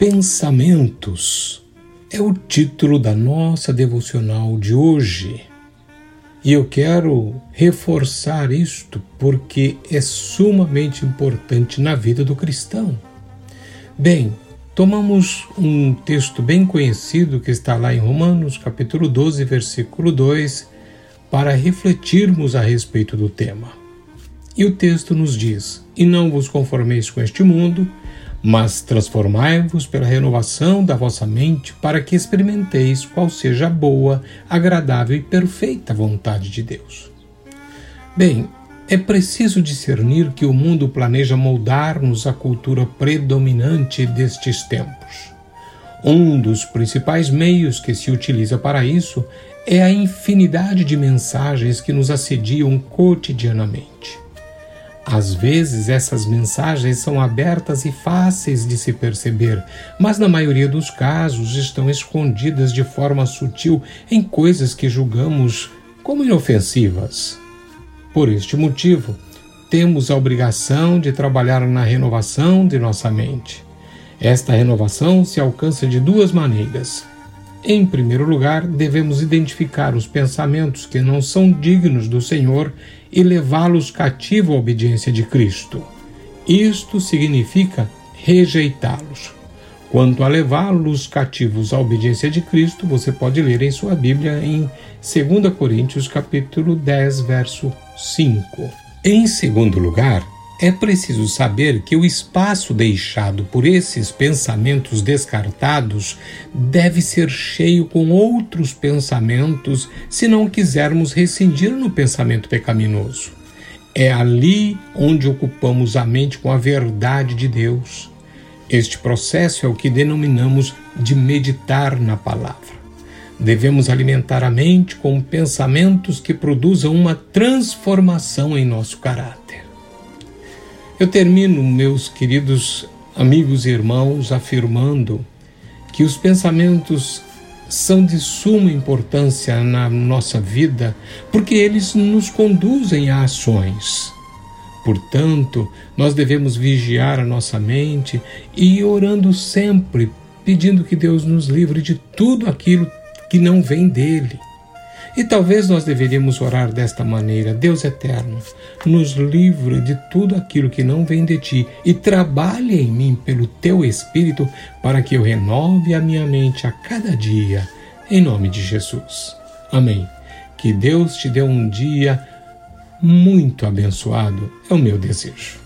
Pensamentos é o título da nossa devocional de hoje. E eu quero reforçar isto porque é sumamente importante na vida do cristão. Bem, tomamos um texto bem conhecido que está lá em Romanos, capítulo 12, versículo 2, para refletirmos a respeito do tema. E o texto nos diz: E não vos conformeis com este mundo, mas transformai-vos pela renovação da vossa mente, para que experimenteis qual seja a boa, agradável e perfeita vontade de Deus. Bem, é preciso discernir que o mundo planeja moldar-nos a cultura predominante destes tempos. Um dos principais meios que se utiliza para isso é a infinidade de mensagens que nos assediam cotidianamente. Às vezes essas mensagens são abertas e fáceis de se perceber, mas na maioria dos casos estão escondidas de forma sutil em coisas que julgamos como inofensivas. Por este motivo, temos a obrigação de trabalhar na renovação de nossa mente. Esta renovação se alcança de duas maneiras. Em primeiro lugar, devemos identificar os pensamentos que não são dignos do Senhor e levá-los cativo à obediência de Cristo. Isto significa rejeitá-los. Quanto a levá-los cativos à obediência de Cristo, você pode ler em sua Bíblia em 2 Coríntios capítulo 10, verso 5. Em segundo lugar, é preciso saber que o espaço deixado por esses pensamentos descartados deve ser cheio com outros pensamentos se não quisermos rescindir no pensamento pecaminoso. É ali onde ocupamos a mente com a verdade de Deus. Este processo é o que denominamos de meditar na palavra. Devemos alimentar a mente com pensamentos que produzam uma transformação em nosso caráter. Eu termino, meus queridos amigos e irmãos, afirmando que os pensamentos são de suma importância na nossa vida, porque eles nos conduzem a ações. Portanto, nós devemos vigiar a nossa mente e ir orando sempre, pedindo que Deus nos livre de tudo aquilo que não vem dele. E talvez nós deveríamos orar desta maneira: Deus eterno, nos livre de tudo aquilo que não vem de ti e trabalhe em mim pelo teu Espírito para que eu renove a minha mente a cada dia, em nome de Jesus. Amém. Que Deus te dê um dia muito abençoado, é o meu desejo.